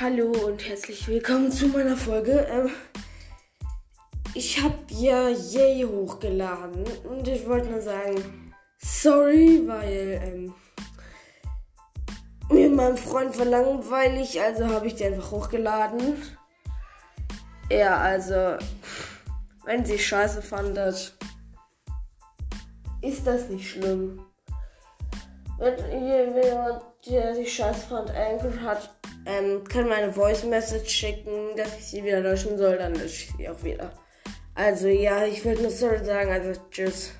Hallo und herzlich willkommen zu meiner Folge. Ähm, ich habe ja Yay hochgeladen und ich wollte nur sagen, sorry, weil ähm, mir mein Freund war langweilig, also habe ich die einfach hochgeladen. Ja, also, wenn sie scheiße fandet, ist das nicht schlimm. Wenn jemand, der sich scheiße fand, Anchor hat, ähm, kann meine Voice Message schicken, dass ich sie wieder löschen soll, dann lösche ich sie auch wieder. Also ja, ich würde nur sorry sagen, also tschüss.